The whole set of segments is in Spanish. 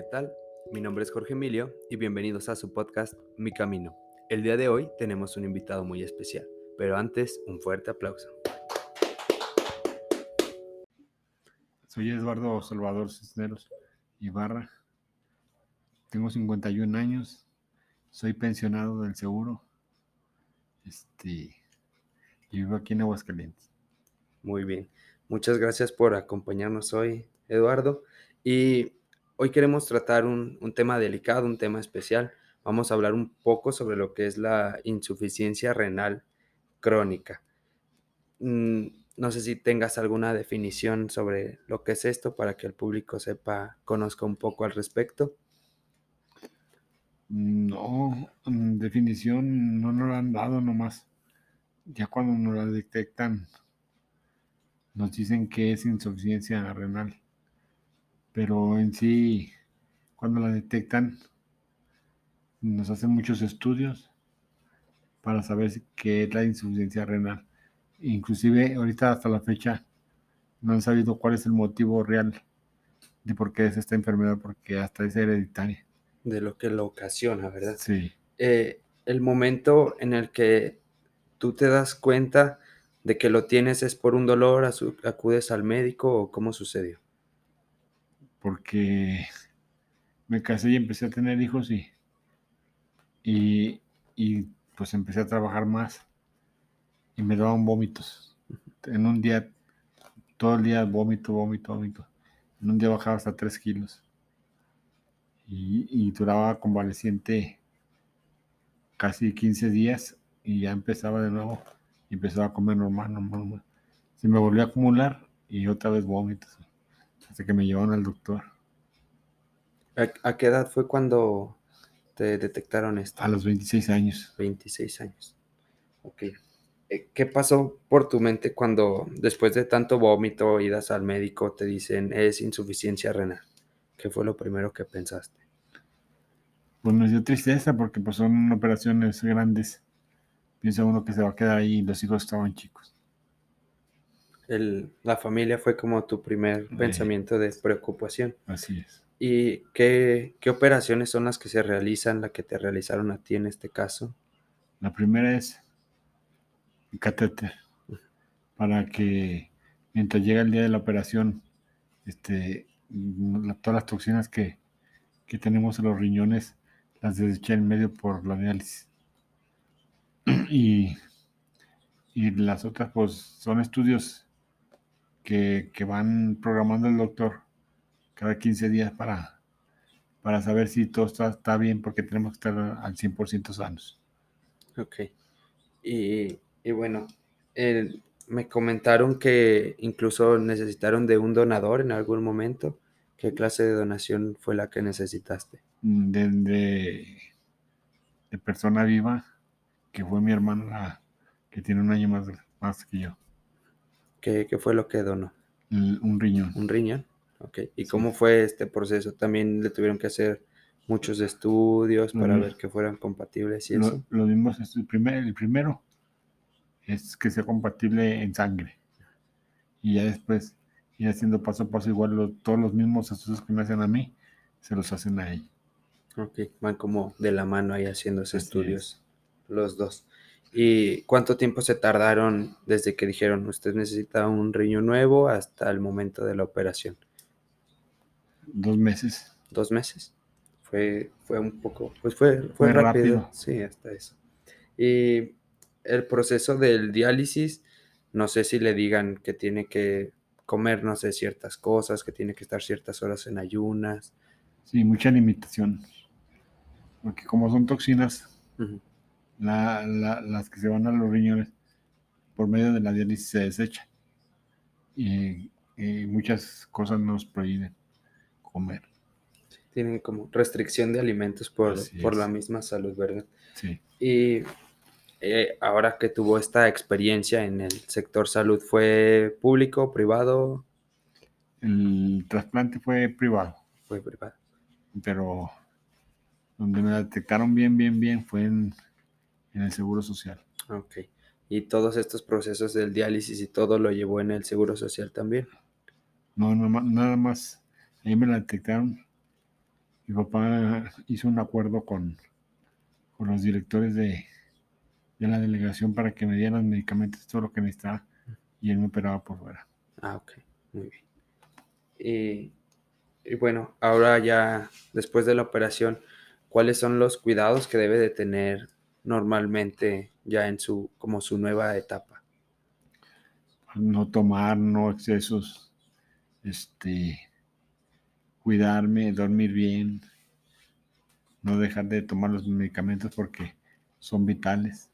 ¿qué tal? Mi nombre es Jorge Emilio y bienvenidos a su podcast Mi Camino. El día de hoy tenemos un invitado muy especial, pero antes un fuerte aplauso. Soy Eduardo Salvador Cisneros Ibarra. Tengo 51 años. Soy pensionado del seguro. Este, y vivo aquí en Aguascalientes. Muy bien. Muchas gracias por acompañarnos hoy, Eduardo. Y hoy queremos tratar un, un tema delicado, un tema especial. Vamos a hablar un poco sobre lo que es la insuficiencia renal crónica. Mm, no sé si tengas alguna definición sobre lo que es esto para que el público sepa, conozca un poco al respecto. No, definición no nos la han dado nomás. Ya cuando nos la detectan, nos dicen que es insuficiencia renal. Pero en sí, cuando la detectan, nos hacen muchos estudios para saber si- qué es la insuficiencia renal. Inclusive ahorita hasta la fecha no han sabido cuál es el motivo real de por qué es esta enfermedad, porque hasta es hereditaria. de lo que lo ocasiona, ¿verdad? Sí. Eh, el momento en el que tú te das cuenta de que lo tienes es por un dolor, acudes al médico o cómo sucedió. Porque me casé y empecé a tener hijos y, y, y, pues empecé a trabajar más y me daban vómitos. En un día, todo el día vómito, vómito, vómito. En un día bajaba hasta 3 kilos y, duraba convaleciente casi 15 días y ya empezaba de nuevo y empezaba a comer normal, normal, normal. Se me volvió a acumular y otra vez vómitos hasta que me llevaron al doctor. ¿A, a qué edad fue cuando te detectaron esto? A los 26 años. 26 años. Ok. Eh, ¿Qué pasó por tu mente cuando después de tanto vómito, idas al médico, te dicen es insuficiencia renal? ¿Qué fue lo primero que pensaste? Pues nos dio tristeza porque pues son operaciones grandes. Piensa uno que se va a quedar ahí y los hijos estaban chicos. El- la familia fue como tu primer pensamiento de preocupación. Así es. ¿Y qué, qué operaciones son las que se realizan, la que te realizaron a ti en este caso? La primera es el catéter para que mientras llega el día de la operación, este, la- todas las toxinas que, que tenemos en los riñones las deseché en medio por la diálisis. Y, y las otras, pues, son estudios que, que van programando el doctor cada 15 días para, para saber si todo está, está bien, porque tenemos que estar al 100% sanos. Ok. Y, y bueno, el- me comentaron que incluso necesitaron de un donador en algún momento. ¿Qué clase de donación fue la que necesitaste? de, de, de persona viva, que fue mi hermana, que tiene un año más, más que yo, ¿Qué, qué fue lo que donó? un riñón. ¿Un riñón? Ok. ¿Y Sí. cómo fue este proceso? ¿También le tuvieron que hacer muchos estudios para ver que fueran compatibles y Lo, eso? lo mismo es el, primer, el primero, es que sea compatible en sangre. Y ya después, ir haciendo paso a paso, igual lo- todos los mismos estudios que me hacen a mí, se los hacen a ella. Ok, van como de la mano ahí es. estudios los dos. ¿Y cuánto tiempo se tardaron desde que dijeron usted necesita un riñón nuevo hasta el momento de la operación? Dos meses. ¿Dos meses? Fue, fue un poco, pues fue, fue, Fue rápido. rápido. Sí, hasta eso. Y el proceso del diálisis, no sé si le digan que tiene que comer, no sé, ciertas cosas, que tiene que estar ciertas horas en ayunas. Sí, mucha limitación. Porque como son toxinas, Ujú. La- la- las que se van a los riñones por medio de la diálisis se desechan. Y, y muchas cosas nos prohíben comer. Tienen como restricción de alimentos por, por la misma salud, ¿verdad? Sí. Y eh, ahora que tuvo esta experiencia en el sector salud, ¿fue público, privado? El trasplante fue privado, Fue privado. pero donde me detectaron bien, bien, bien fue en, en el Seguro Social. Ok. Y todos estos procesos del diálisis y todo lo llevó en el Seguro Social también. No, nada más. Ahí me la detectaron mi papá hizo un acuerdo con, con los directores de, de la delegación para que me dieran medicamentos, todo lo que necesitaba, y él me operaba por fuera. Ah, ok, muy bien. Y, y bueno, ahora ya después de la operación, ¿cuáles son los cuidados que debe de tener normalmente ya en su, como su nueva etapa? No tomar, no excesos, este, cuidarme, dormir bien, no dejar de tomar los medicamentos porque son vitales.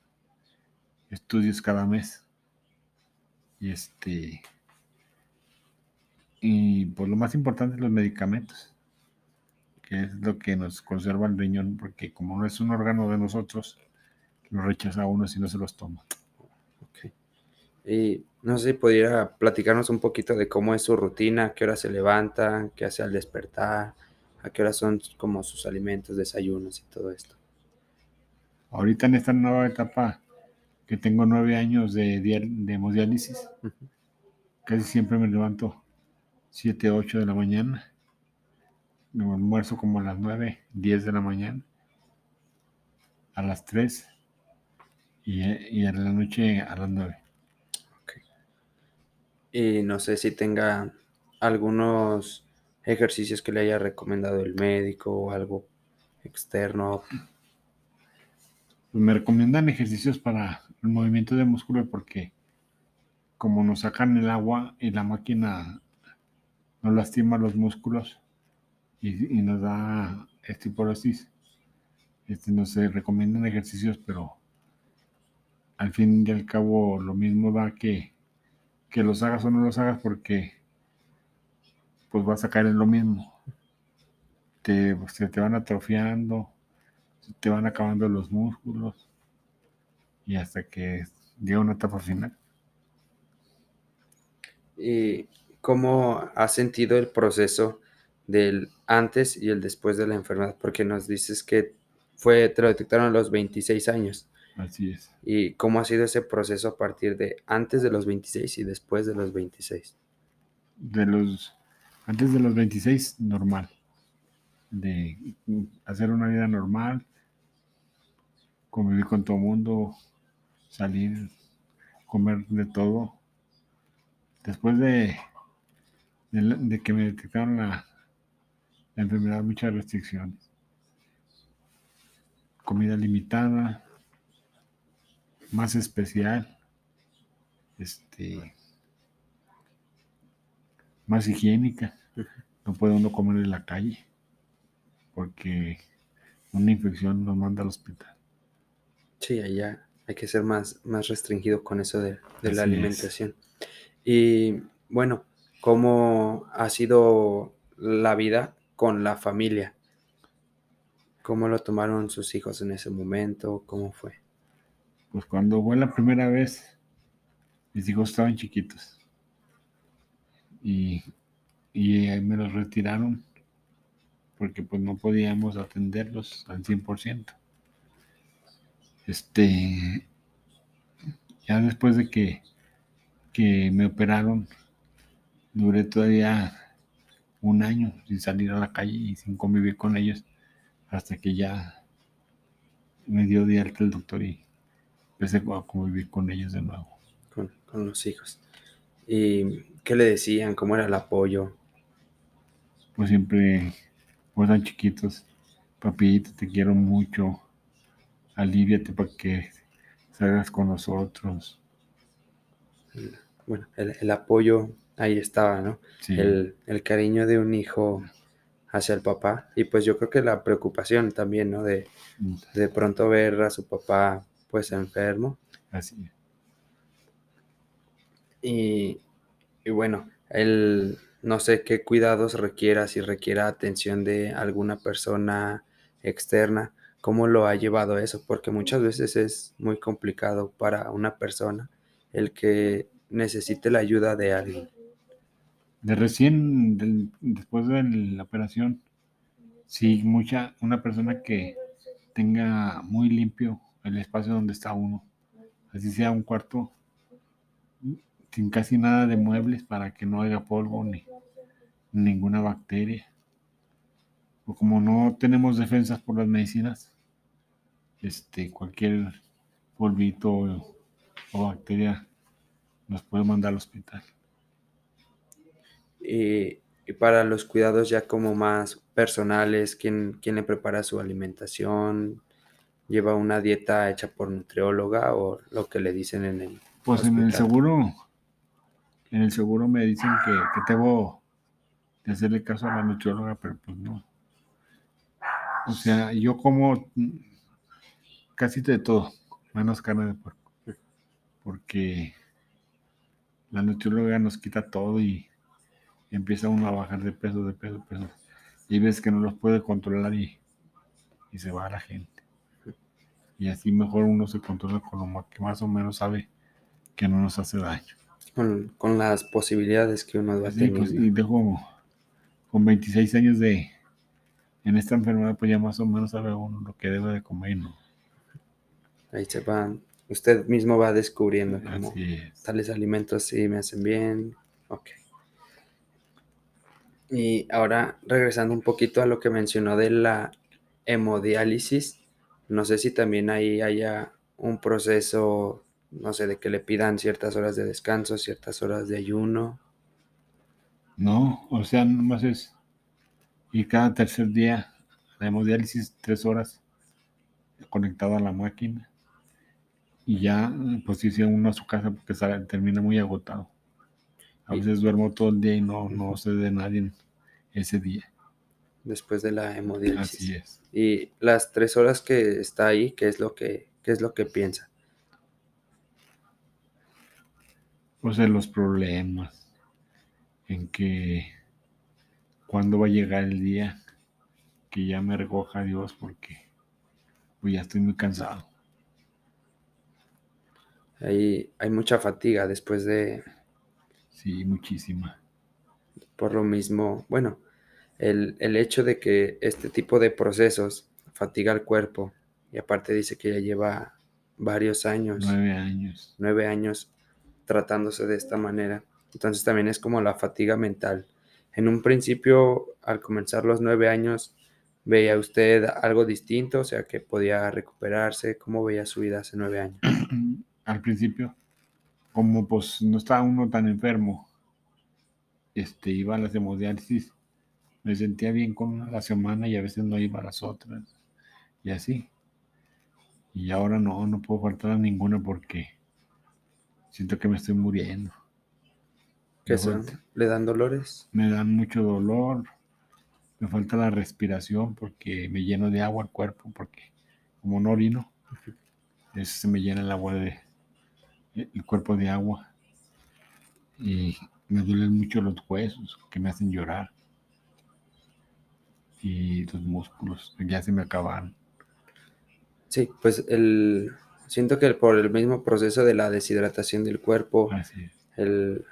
Estudios cada mes. Y este, y por lo más importante los medicamentos, que es lo que nos conserva el riñón, porque como no es un órgano de nosotros, lo rechaza uno si no se los toma. Y no sé si pudiera platicarnos un poquito de cómo es su rutina, a qué hora se levanta, qué hace al despertar, a qué hora son como sus alimentos, desayunos y todo esto. Ahorita en esta nueva etapa que tengo nueve años de, de hemodiálisis, casi siempre me levanto 7, 8 de la mañana. Me almuerzo como a las 9, 10 de la mañana. A las 3 y, y a la noche a las 9. Y no sé si tenga algunos ejercicios que le haya recomendado el médico o algo externo. Pues me recomiendan ejercicios para el movimiento de músculo porque como nos sacan el agua y la máquina nos lastima los músculos y, y nos da estiporosis, este, nos se recomiendan ejercicios, pero al fin y al cabo lo mismo da que, que los hagas o no los hagas porque pues vas a caer en lo mismo. Te, se te van atrofiando, te van acabando los músculos y hasta que llega una etapa final. ¿Y cómo ha sentido el proceso del antes y el después de la enfermedad? Porque nos dices que fue, te lo detectaron a los 26 años. Así es. ¿Y cómo ha sido ese proceso a partir de antes de los 26 y después de los 26? De los antes de los 26 normal. De hacer una vida normal, convivir con todo el mundo, salir, comer de todo. Después de, de, que me detectaron la, la enfermedad, muchas restricciones. Comida limitada, más especial, este, más higiénica. No puede uno comer en la calle porque una infección nos manda al hospital. Sí, allá hay que ser más, más restringido con eso de, de la es. alimentación. Y bueno, ¿cómo ha sido la vida con la familia? ¿Cómo lo tomaron sus hijos en ese momento? ¿Cómo fue? Pues cuando fue la primera vez, mis hijos estaban chiquitos. Y, y eh, me los retiraron porque pues no podíamos atenderlos al 100%. Este, ya después de que, que me operaron, duré todavía un año sin salir a la calle y sin convivir con ellos, hasta que ya me dio de alta el doctor y empecé a convivir con ellos de nuevo. con, con los hijos? ¿Y qué le decían? ¿Cómo era el apoyo? Pues siempre, pues tan chiquitos, papito, te quiero mucho, aliviate para que salgas con nosotros. Bueno, el, el apoyo ahí estaba, ¿no? Sí, El, el cariño de un hijo hacia el papá. Y pues yo creo que la preocupación también, ¿no? De, de pronto ver a su papá pues enfermo. así es. Y, y bueno, él no sé qué cuidados requiera, si requiera atención de alguna persona externa, cómo lo ha llevado eso, porque muchas veces es muy complicado para una persona el que necesite la ayuda de alguien. De recién, del- después de la operación, sí, mucha, una persona que tenga muy limpio el espacio donde está uno, así sea un cuarto, sin casi nada de muebles para que no haya polvo ni ninguna bacteria. o como no tenemos defensas por las medicinas, este, cualquier polvito o, bacteria nos puede mandar al hospital. Y, y para los cuidados ya como más personales, ¿quién, quién le prepara su alimentación? ¿Lleva una dieta hecha por nutrióloga o lo que le dicen en el Pues en el seguro, en el seguro me dicen que, que debo de hacerle caso a la nutrióloga, pero pues no. O sea, yo como casi de todo, menos carne de puerco. Porque la nutrióloga nos quita todo y empieza uno a bajar de peso, de peso, de peso. Y ves que no los puede controlar y, y se va la gente. Y así mejor uno se controla con lo que más o menos sabe que no nos hace daño. Con, con las posibilidades que uno va Sí, teniendo. pues, y dejo con 26 años de en esta enfermedad, pues ya más o menos sabe uno lo que debe de comer, ¿no? Ahí se va, usted mismo va descubriendo es. tales alimentos sí me hacen bien. Ok. Y ahora regresando un poquito a lo que mencionó de la hemodiálisis, no sé si también ahí haya un proceso, no sé, de que le pidan ciertas horas de descanso, ciertas horas de ayuno. No, o sea, nomás es. Y cada tercer día, la hemodiálisis, tres horas conectado a la máquina. Y ya, pues irse uno a su casa porque sale- termina muy agotado. A veces duermo todo el día y no, no sé de nadie ese día. Después de la hemodiálisis. Así es. Y las tres horas que está ahí, ¿qué es lo que, qué es lo que piensa? Pues en los problemas, en que cuándo va a llegar el día que ya me recoja Dios porque pues ya estoy muy cansado. Ahí hay mucha fatiga después de, Sí, muchísima. por lo mismo, bueno, el, el hecho de que este tipo de procesos fatiga al cuerpo y aparte dice que ya lleva varios años, Nueve años. nueve años tratándose de esta manera. Entonces también es como la fatiga mental. En un principio, al comenzar los nueve años, ¿veía usted algo distinto? O sea, que podía recuperarse. ¿Cómo veía su vida hace nueve años? Al principio, como pues no estaba uno tan enfermo, este, iba a las hemodiálisis, me sentía bien con una a la semana y a veces no iba a las otras. Y así. Y ahora no, no puedo faltar a ninguna porque siento que me estoy muriendo. ¿Qué son? ¿Le dan dolores? me dan mucho dolor, me falta la respiración porque me lleno de agua el cuerpo, porque como no orino, eso se me llena el agua de el cuerpo de agua y me duelen mucho los huesos que me hacen llorar y los músculos ya se me acabaron. Sí, pues el siento que por el mismo proceso de la deshidratación del cuerpo, el,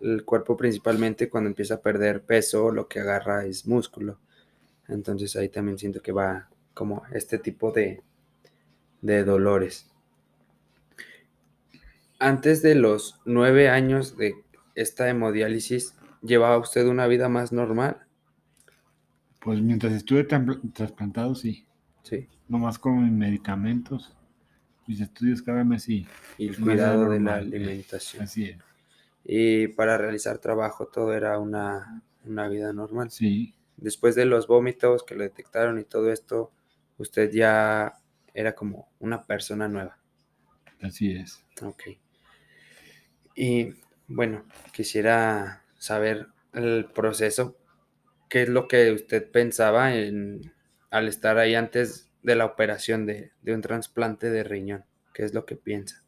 el cuerpo principalmente cuando empieza a perder peso, lo que agarra es músculo. Entonces ahí también siento que va como este tipo de, de dolores. Antes de los nueve años de esta hemodiálisis, ¿llevaba usted una vida más normal? Pues mientras estuve trasplantado, sí, Sí. nomás con mis medicamentos, mis estudios cada mes, sí, Y el cuidado de la alimentación. así es. Y para realizar trabajo todo era una, una vida normal. Sí, Después de los vómitos que le detectaron y todo esto, usted ya era como una persona nueva. así es. Ok. Y bueno, quisiera saber el proceso. ¿Qué es lo que usted pensaba en, al estar ahí antes de la operación de, de un trasplante de riñón? ¿Qué es lo que piensa?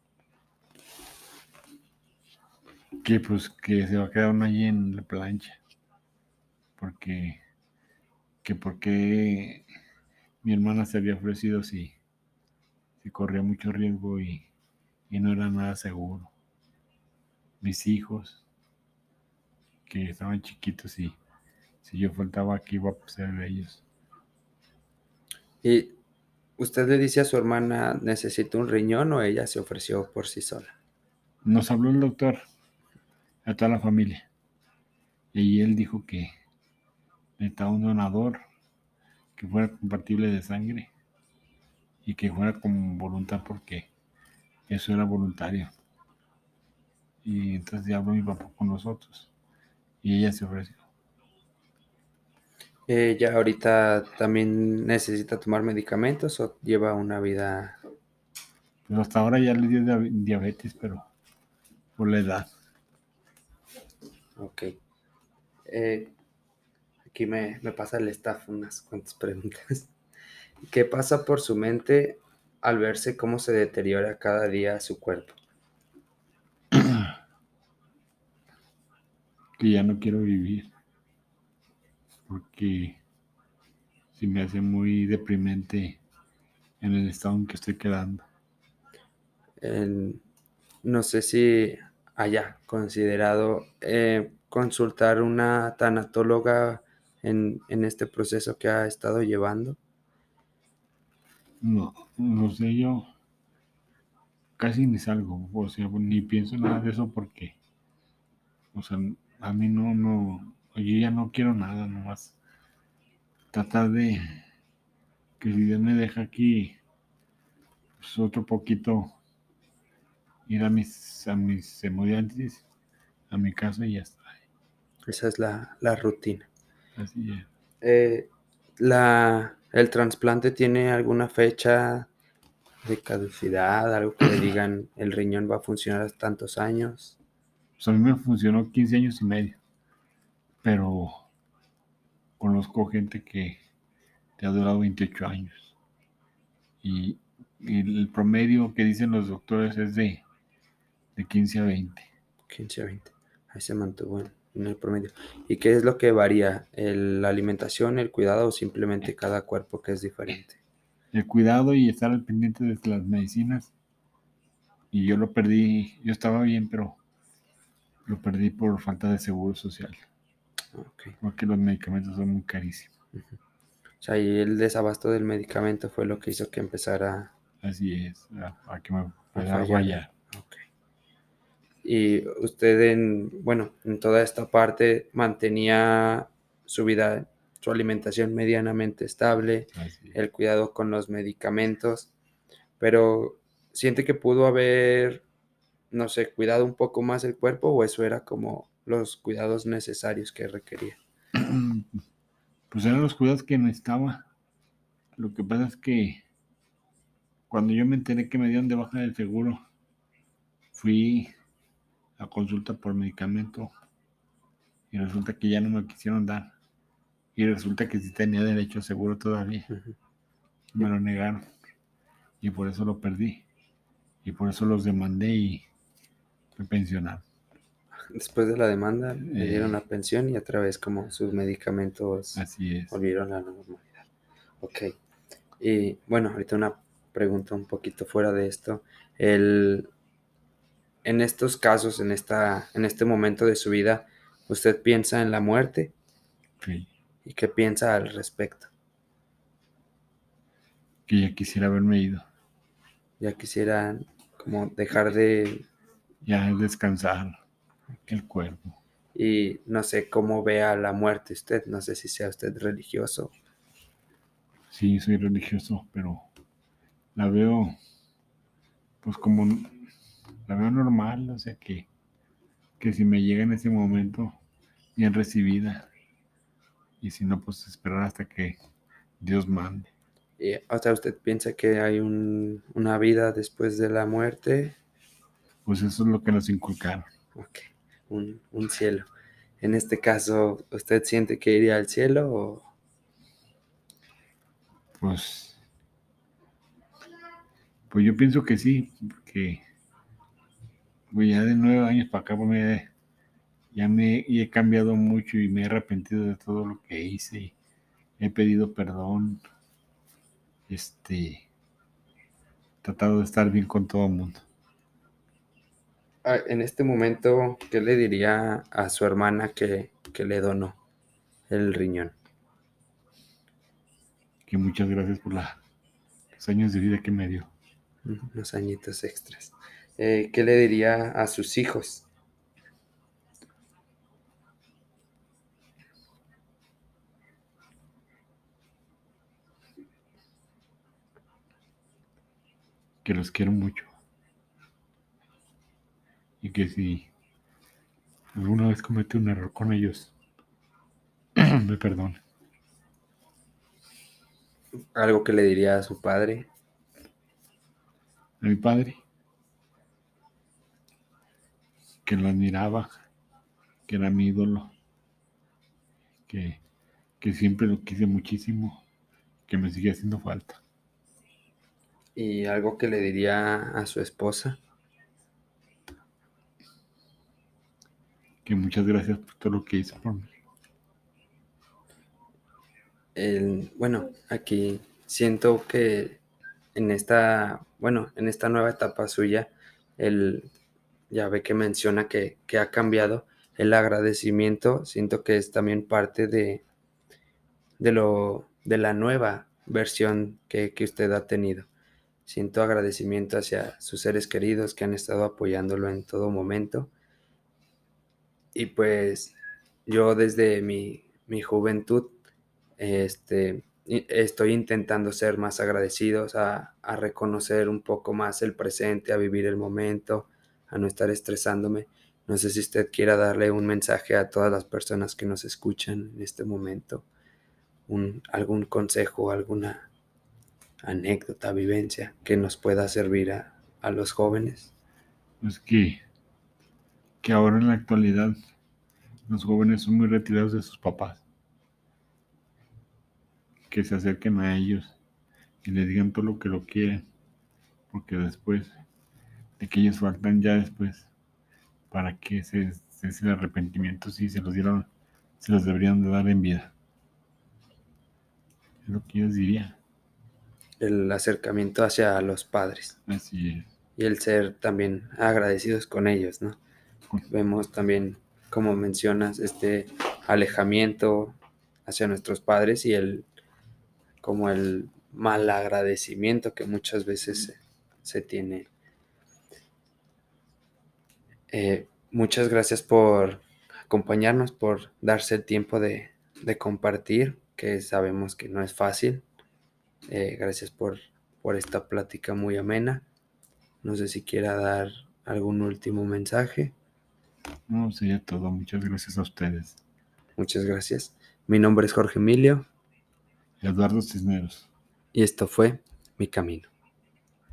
que pues que se va a quedar uno allí en la plancha. Porque, que porque mi hermana se había ofrecido si, si corría mucho riesgo y, y no era nada seguro. Mis hijos, que estaban chiquitos y si yo faltaba aquí iba a ser de ellos. ¿Y usted le dice a su hermana, necesito un riñón o ella se ofreció por sí sola? Nos habló el doctor a toda la familia y él dijo que necesitaba un donador que fuera compatible de sangre y que fuera con voluntad porque eso era voluntario. Y entonces ya habló mi papá con nosotros y ella se ofreció. ¿Ella ahorita también necesita tomar medicamentos o lleva una vida? Pues hasta ahora ya le dio diabetes, pero por la edad. Ok. Eh, aquí me, me pasa el staff unas cuantas preguntas. ¿Qué pasa por su mente al verse cómo se deteriora cada día su cuerpo? Que ya no quiero vivir. Porque se me hace muy deprimente en el estado en que estoy quedando. no sé si haya considerado eh, consultar una tanatóloga en, en este proceso que ha estado llevando. No, no sé, yo casi ni salgo, o sea, ni pienso nada de eso porque, o sea, a mí no, no, yo ya no quiero nada, nomás tratar de que si Dios me deja aquí, pues otro poquito, ir a mis, a mis hemodiálisis, a mi casa y ya está. Esa es la, la rutina. Así es. Eh, la, ¿El trasplante tiene alguna fecha de caducidad? Algo que le digan el riñón va a funcionar tantos años. Pues a mí me funcionó 15 años y medio. Pero conozco gente que te ha durado 28 años. Y, el promedio que dicen los doctores es de, de 15 a 20. 15 a 20. Ahí se mantuvo en en el promedio. ¿Y qué es lo que varía? ¿La alimentación, el cuidado o simplemente cada cuerpo que es diferente? El cuidado y estar al pendiente de las medicinas. Y yo lo perdí, yo estaba bien, pero lo perdí por falta de seguro social. Porque los medicamentos son muy carísimos. O sea, y el desabasto del medicamento fue lo que hizo que empezara... Así es, a, que me a fallar. Y usted en, bueno, en toda esta parte mantenía su vida, su alimentación medianamente estable, el cuidado con los medicamentos, pero siente que pudo haber, no sé, cuidado un poco más el cuerpo o eso era como los cuidados necesarios que requería. Pues eran los cuidados que necesitaba. Lo que pasa es que cuando yo me enteré que me dieron de baja del seguro, fui la consulta por medicamento y resulta que ya no me quisieron dar. Y resulta que sí tenía derecho seguro todavía. Me lo negaron. Y por eso lo perdí. Y por eso los demandé y me pensionaron. Después de la demanda, le dieron eh. la pensión y otra vez como sus medicamentos así volvieron a la normalidad. Ok. Y bueno, ahorita una pregunta un poquito fuera de esto. El, en estos casos, en, esta, en este momento de su vida, usted piensa en la muerte? Sí. ¿Y qué piensa al respecto? Que ya quisiera haberme ido. Ya quisiera como dejar de... Ya descansar el cuerpo. Y no sé cómo vea la muerte usted, no sé si sea usted religioso. Sí, soy religioso, pero la veo pues como la veo normal, o sea que, que si me llega en ese momento, bien recibida. Y si no, pues esperar hasta que Dios mande. Y, o sea, ¿usted piensa que hay una vida después de la muerte? Pues eso es lo que nos inculcaron. Ok, un, un cielo. En este caso, ¿usted siente que iría al cielo o...? Pues, pues yo pienso que sí, que pues ya de nueve años para acá, pues ya me he cambiado mucho y me he arrepentido de todo lo que hice. he pedido perdón. Este, tratado de estar bien con todo el mundo en este momento, ¿qué le diría a su hermana que, que le donó el riñón? Que muchas gracias por los años de vida que me dio. Unos añitos extras. Eh, ¿Qué le diría a sus hijos? Que los quiero mucho. Y que si alguna vez cometí un error con ellos, me perdone. Algo que le diría a su padre. A mi padre. Que lo admiraba, que era mi ídolo, que, que siempre lo quise muchísimo, que me sigue haciendo falta. ¿Y algo que le diría a su esposa? Que muchas gracias por todo lo que hizo por mí. El, bueno, aquí siento que en esta, bueno, en esta nueva etapa suya, el, ya ve que menciona que, que ha cambiado el agradecimiento, siento que es también parte de, de, lo, de la nueva versión que, que usted ha tenido. Siento agradecimiento hacia sus seres queridos que han estado apoyándolo en todo momento. Y pues yo desde mi, mi juventud este, estoy intentando ser más agradecidos, a, a, reconocer un poco más el presente, a vivir el momento, a no estar estresándome. No sé si usted quiera darle un mensaje a todas las personas que nos escuchan en este momento, un, algún consejo, alguna anécdota, vivencia que nos pueda servir a, a los jóvenes. Pues que, que ahora en la actualidad los jóvenes son muy retirados de sus papás. Que se acerquen a ellos y les digan todo lo que lo quieren. Porque después de que ellos faltan ya después, para que se, se ese arrepentimiento si se los dieron, se los deberían de dar en vida. Es lo que yo les diría. El acercamiento hacia los padres. Así es. Y el ser también agradecidos con ellos, ¿no? Vemos también como mencionas, este alejamiento hacia nuestros padres y el como el mal agradecimiento que muchas veces se, tiene. Eh, muchas gracias por acompañarnos, por darse el tiempo de, de compartir, que sabemos que no es fácil. Eh, gracias por, por esta plática muy amena. No sé si quiera dar algún último mensaje. No, sería todo. Muchas gracias a ustedes. Muchas gracias. Mi nombre es Jorge Emilio. Eduardo Cisneros. Y esto fue Mi Camino.